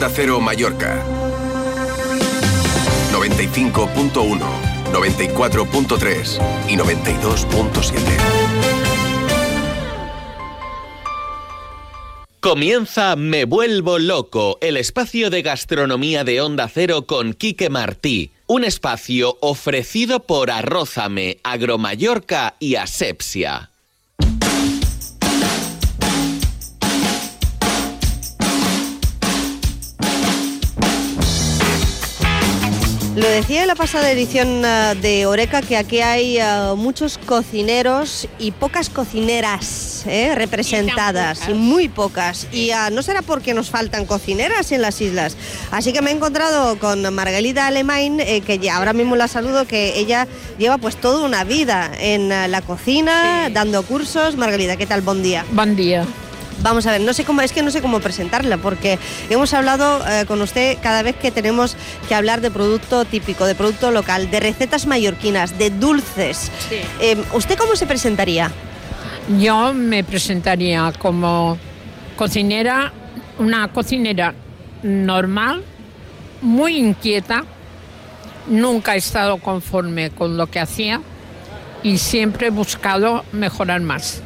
Onda Cero Mallorca. 95.1, 94.3 y 92.7. Comienza Me Vuelvo Loco, el espacio de gastronomía de Onda Cero con Quique Martí. Un espacio ofrecido por Arrózame, Agromallorca y Asepsia. Lo decía en la pasada edición uh, de Oreca que aquí hay uh, muchos cocineros y pocas cocineras ¿eh? representadas, y, muy pocas. Y uh, no será porque nos faltan cocineras en las islas. Así que me he encontrado con Margarita Alemán, eh, que ya ahora mismo la saludo, que ella lleva pues toda una vida en la cocina, sí. dando cursos. Margarita, ¿qué tal? Buen día. Buen día. Vamos a ver, no sé cómo, es que no sé cómo presentarla, porque hemos hablado eh, con usted cada vez que tenemos que hablar de producto típico, de producto local, de recetas mallorquinas, de dulces. Sí. Eh, ¿Usted cómo se presentaría? Yo me presentaría como cocinera, una cocinera normal, muy inquieta, nunca he estado conforme con lo que hacía y siempre he buscado mejorar más.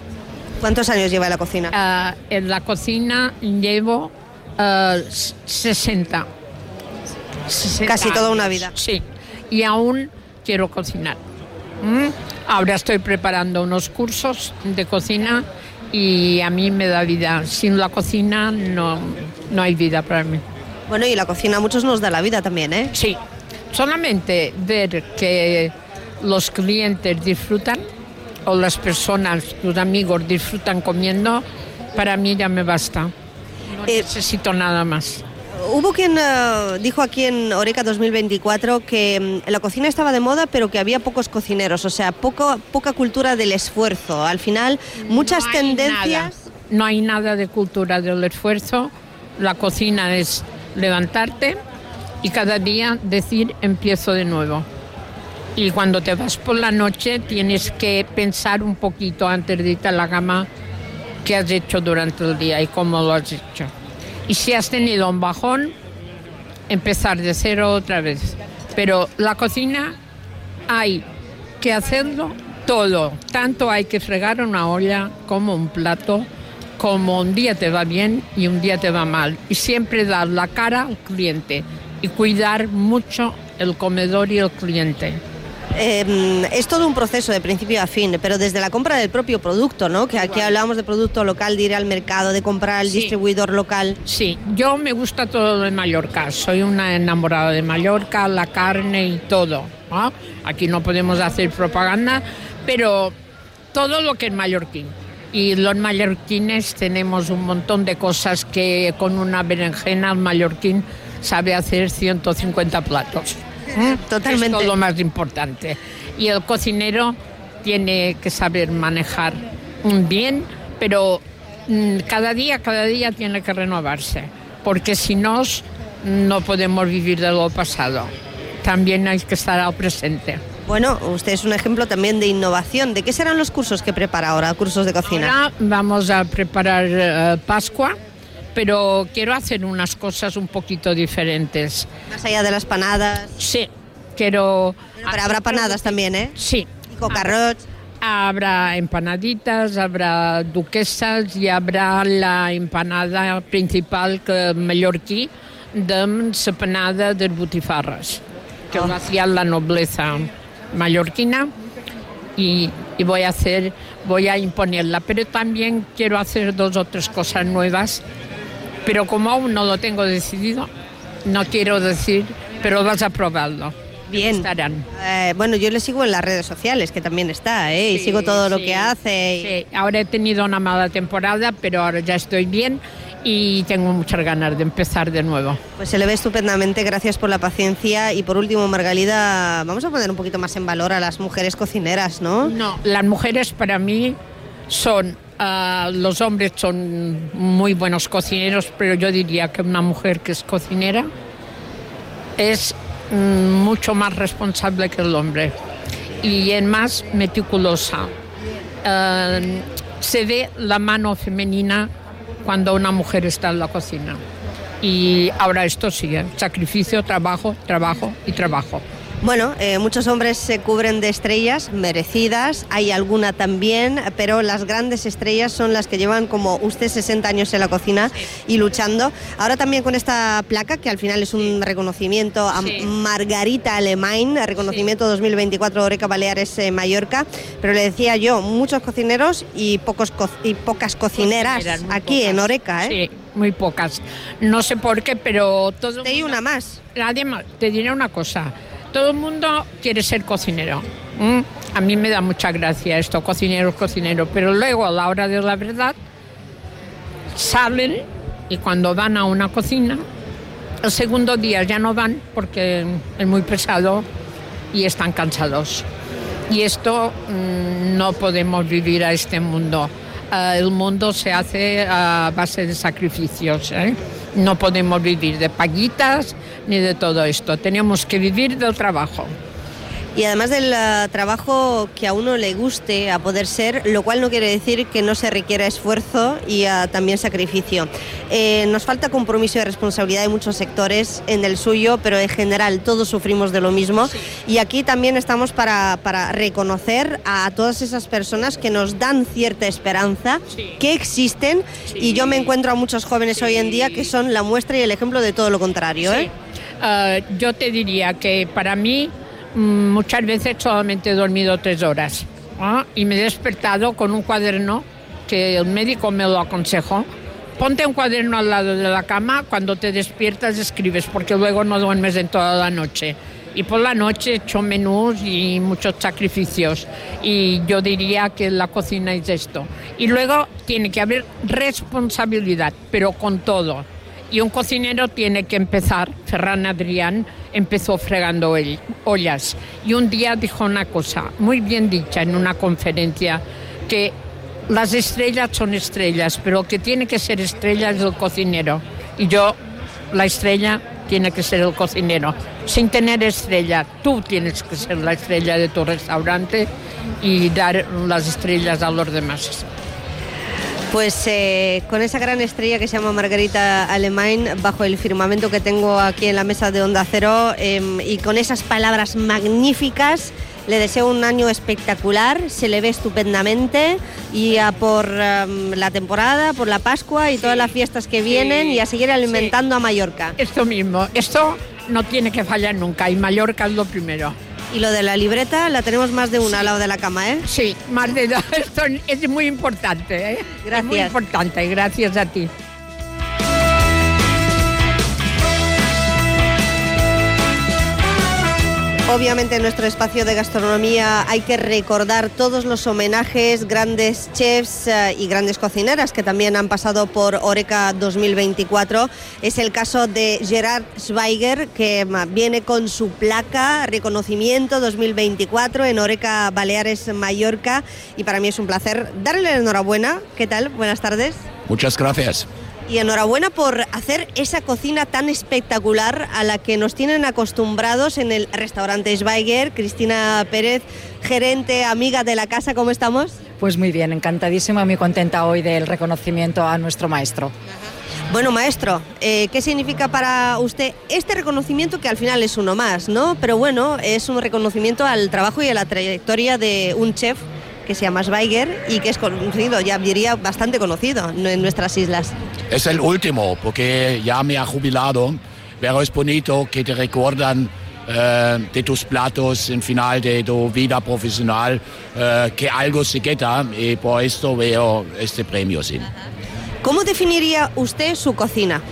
¿Cuántos años lleva en la cocina? Uh, en la cocina llevo uh, 60. 60. Casi toda una vida. Sí, y aún quiero cocinar. ¿Mm? Ahora estoy preparando unos cursos de cocina y a mí me da vida. Sin la cocina no, no hay vida para mí. Bueno, y la cocina a muchos nos da la vida también, ¿eh? Sí, solamente ver que los clientes disfrutan o las personas, tus amigos disfrutan comiendo, para mí ya me basta. No eh, necesito nada más. Hubo quien uh, dijo aquí en Oreca 2024 que um, la cocina estaba de moda, pero que había pocos cocineros, o sea, poco, poca cultura del esfuerzo. Al final, muchas no tendencias. Nada. No hay nada de cultura del esfuerzo. La cocina es levantarte y cada día decir empiezo de nuevo y cuando te vas por la noche tienes que pensar un poquito antes de irte a la cama qué has hecho durante el día y cómo lo has hecho. Y si has tenido un bajón, empezar de cero otra vez. Pero la cocina hay que hacerlo todo. Tanto hay que fregar una olla como un plato, como un día te va bien y un día te va mal. Y siempre dar la cara al cliente y cuidar mucho el comedor y el cliente. Eh, es todo un proceso de principio a fin, pero desde la compra del propio producto, ¿no? Que aquí hablamos de producto local, de ir al mercado, de comprar al Sí. distribuidor local. Sí, yo me gusta todo de Mallorca. Soy una enamorada de Mallorca, la carne y todo. ¿no? Aquí no podemos hacer propaganda, pero todo lo que es mallorquín. Y los mallorquines tenemos un montón de cosas que con una berenjena el mallorquín sabe hacer 150 platos. ¿Eh? Totalmente. Es lo más importante. Y el cocinero tiene que saber manejar bien, pero mm, cada día, cada día tiene que renovarse, porque si no, no podemos vivir de lo pasado. También hay que estar al presente. Bueno, usted es un ejemplo también de innovación. ¿De qué serán los cursos que prepara ahora, cursos de cocina? Ahora vamos a preparar eh, Pascua, pero quiero hacer unas cosas un poquito diferentes. Más allá de las panadas. Sí, quiero... Bueno, pero habrá panadas también, ¿eh? Sí. Y cocarrots. Habrá empanaditas, habrá duquesas y habrá la empanada principal que mallorquí de la panada de butifarras, que lo hacía la nobleza mallorquina y, y voy a hacer, voy a imponerla. Pero también quiero hacer dos o tres cosas nuevas, pero como aún no lo tengo decidido, no quiero decir, pero vas a probarlo. Bien. Estarán. Eh, bueno, yo le sigo en las redes sociales, que también está, ¿eh? y sigo todo lo sí, que hace. y- Sí, ahora he tenido una mala temporada, pero ahora ya estoy bien y tengo muchas ganas de empezar de nuevo. Pues se le ve estupendamente, gracias por la paciencia. Y por último, Margalida, vamos a poner un poquito más en valor a las mujeres cocineras, ¿no? No, las mujeres para mí son, ah, los hombres son muy buenos cocineros, pero yo diría que una mujer que es cocinera es mm, mucho más responsable que el hombre y es más meticulosa. Ah, se ve la mano femenina cuando una mujer está en la cocina. Y ahora esto sigue, sacrificio, trabajo, trabajo y trabajo. Bueno, eh, muchos hombres se cubren de estrellas merecidas, hay alguna también, pero las grandes estrellas son las que llevan como usted 60 años en la cocina y luchando. Ahora también con esta placa, que al final es un reconocimiento a Margarita Alemán, reconocimiento 2024 Oreca Baleares eh, Mallorca, pero le decía yo, muchos cocineros y, pocos y pocas cocineras aquí en Oreca. ¿eh? Sí, muy pocas. No sé por qué, pero todo... Te una más. Además, te diré una cosa todo el mundo quiere ser cocinero. A mí me da mucha gracia esto, cocinero, cocinero, pero luego a la hora de la verdad salen y cuando van a una cocina, el segundo día ya no van porque es muy pesado y están cansados. Y esto mm, no podemos vivir a este mundo. Eh, el mundo se hace a base de sacrificios. ¿eh? No podemos vivir de paguitas ni de todo esto. Tenemos que vivir del trabajo y además del eh, trabajo que a uno le guste a poder ser, lo cual no quiere decir que no se requiera esfuerzo y eh, también sacrificio. Eh, nos falta compromiso y responsabilidad en muchos sectores, en el suyo, pero en general todos sufrimos de lo mismo. Y aquí también estamos para, para, reconocer a todas esas personas que nos dan cierta esperanza, que existen. Y yo me encuentro a muchos jóvenes hoy en día que son la muestra y el ejemplo de todo lo contrario. yo te diría que para mí muchas veces solamente he dormido tres horas y me he despertado con un cuaderno que el médico me lo aconsejó. Ponte un cuaderno al lado de la cama, cuando te despiertas escribes, porque luego no duermes en toda la noche. Y por la noche he hecho menús y muchos sacrificios. Y yo diría que la cocina es esto. Y luego tiene que haber responsabilidad, pero con todo. Y un cocinero tiene que empezar, Ferran Adrián, empezó fregando ollas. Y un día dijo una cosa muy bien dicha en una conferencia, que las estrellas son estrellas, pero que tiene que ser estrella es el cocinero. Y yo, la estrella tiene que ser el cocinero. Sin tener estrella, tú tienes que ser la estrella de tu restaurante y dar las estrellas a los demás. Pues eh, con esa gran estrella que se llama Margarita Alemán, bajo el firmamento que tengo aquí en la mesa de Onda Cero, em, y con esas palabras magníficas, le deseo un año espectacular, se le ve estupendamente y a por em, la temporada, por la Pascua y todas las fiestas que vienen y a seguir alimentando a Mallorca. Esto mismo, esto no tiene que fallar nunca y Mallorca es lo primero. Y lo de la libreta la tenemos más de una al lado de la cama, ¿eh? Sí, más de dos. Esto es muy importante, ¿eh? Gracias. Es muy importante, gracias a ti. Obviamente en nuestro espacio de gastronomía hay que recordar todos los homenajes, grandes chefs eh, y grandes cocineras que también han pasado por Oreca 2024. Es el caso de Gerard Schweiger, que viene con su placa reconocimiento 2024 en Oreca Baleares, Mallorca. Y para mí es un placer darle la enhorabuena. ¿Qué tal? Buenas tardes. Muchas gracias. Y enhorabuena por hacer esa cocina tan espectacular a la que nos tienen acostumbrados en el restaurante Schweiger. Cristina Pérez, gerente, amiga de la casa, ¿cómo estamos? Pues muy bien, encantadísima, muy contenta hoy del reconocimiento a nuestro maestro. Bueno, maestro, eh, ¿qué significa para usted este reconocimiento que al final es uno más, ¿no? Pero bueno, es un reconocimiento al trabajo y a la trayectoria de un chef que se llama Schweiger y que es conocido, ya diría bastante conocido en nuestras islas. Es el último, porque ya me ha jubilado, pero es bonito que te recuerdan eh, de tus platos en final de tu vida profesional, eh, que algo se queda y por esto veo este premio. Sí. ¿Cómo definiría usted su cocina?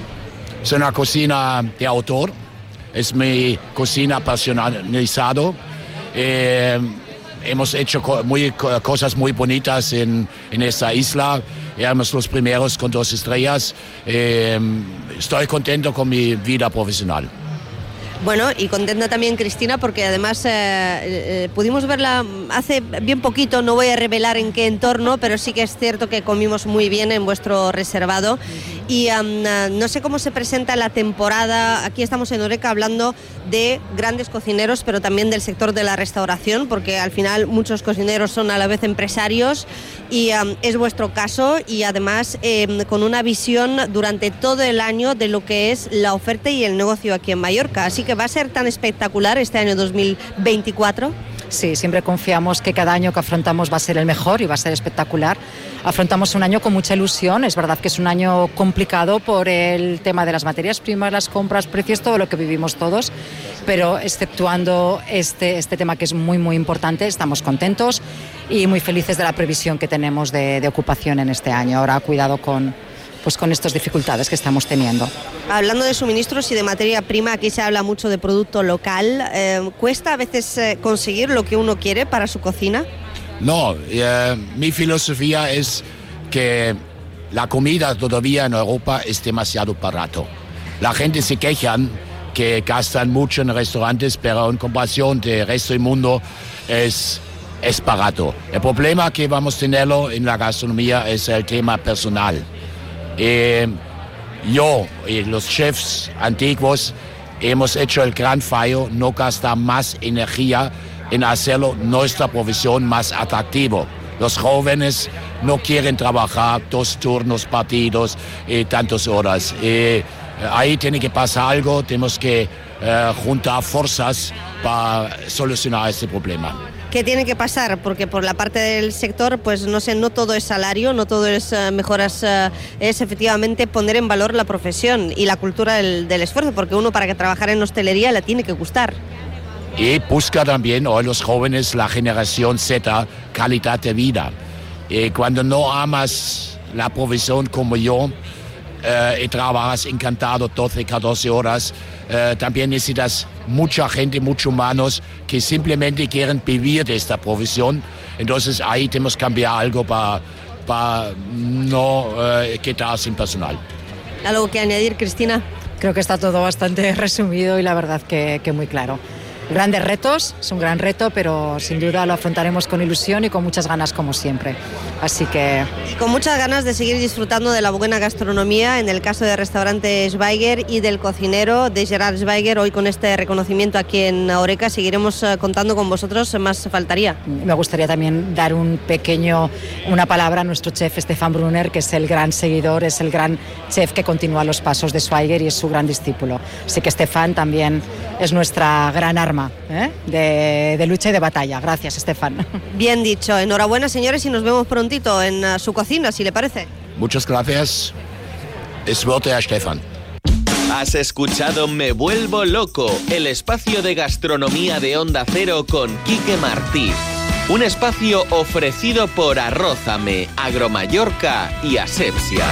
Es una cocina de autor, es mi cocina apasionalizado. Eh, hemos hecho muy, cosas muy bonitas en, en esta isla. Éramos los primeros con dos estrellas. Eh, estoy contento con mi vida profesional. Bueno, y contenta también Cristina porque además eh, eh, pudimos verla hace bien poquito, no voy a revelar en qué entorno, pero sí que es cierto que comimos muy bien en vuestro reservado Y no sé cómo se presenta la temporada. Aquí estamos en Oreca hablando de grandes cocineros, pero también del sector de la restauración, porque al final muchos cocineros son a la vez empresarios y es vuestro caso y además em, con una visión durante todo el año de lo que es la oferta y el negocio aquí en Mallorca. Así que va a ser tan espectacular este año 2024. Sí, siempre confiamos que cada año que afrontamos va a ser el mejor y va a ser espectacular. Afrontamos un año con mucha ilusión. Es verdad que es un año complicado por el tema de las materias primas, las compras, precios, todo lo que vivimos todos. Pero exceptuando este, este tema que es muy, muy importante, estamos contentos y muy felices de la previsión que tenemos de, de ocupación en este año. Ahora, cuidado con, pues con estas dificultades que estamos teniendo. Hablando de suministros y de materia prima, aquí se habla mucho de producto local. Eh, ¿Cuesta a veces eh, conseguir lo que uno quiere para su cocina? No, eh, mi filosofía es que la comida todavía en Europa es demasiado barato. La gente se queja que gastan mucho en restaurantes, pero en comparación del resto del mundo es, es barato. El problema que vamos a tenerlo en la gastronomía es el tema personal. Eh, yo y los chefs antiguos hemos hecho el gran fallo, no gastar más energía en hacerlo nuestra profesión más atractivo. Los jóvenes no quieren trabajar dos turnos partidos y tantas horas. ahí tiene que pasar algo, tenemos que eh, juntar fuerzas para solucionar este problema. ¿Qué tiene que pasar? Porque por la parte del sector, pues no sé, no todo es salario, no todo es eh, mejoras, eh, es efectivamente poner en valor la profesión y la cultura del, esfuerzo, porque uno para que trabajar en hostelería le tiene que gustar. Y busca también hoy los jóvenes, la generación Z, calidad de vida. Y cuando no amas la profesión como yo, eh, y trabajas encantado 12, 14 horas, eh, también necesitas mucha gente, muchos humanos que simplemente quieren vivir de esta profesión. Entonces ahí tenemos que cambiar algo para, para no eh, quedar sin personal. ¿Algo que añadir, Cristina? Creo que está todo bastante resumido y la verdad que, que muy claro grandes retos, es un gran reto, pero sin duda lo afrontaremos con ilusión y con muchas ganas como siempre. Así que... con muchas ganas de seguir disfrutando de la buena gastronomía, en el caso del restaurante Schweiger y del cocinero de Gerard Schweiger, hoy con este reconocimiento aquí en Oreca, seguiremos eh, contando con vosotros, más faltaría. Me gustaría también dar un pequeño, una palabra a nuestro chef Stefan Brunner, que es el gran seguidor, es el gran chef que continúa los pasos de Schweiger y es su gran discípulo. Así que Stefan también es nuestra gran arma ¿eh? de, lucha y de batalla. Gracias, Estefan. Bien dicho. Enhorabuena, señores, y nos vemos prontito en uh, su cocina, si le parece. Muchas gracias. Es a Estefan. Has escuchado Me Vuelvo Loco, el espacio de gastronomía de Onda Cero con Quique Martí. Un espacio ofrecido por Arrózame, Agromallorca y Asepsia.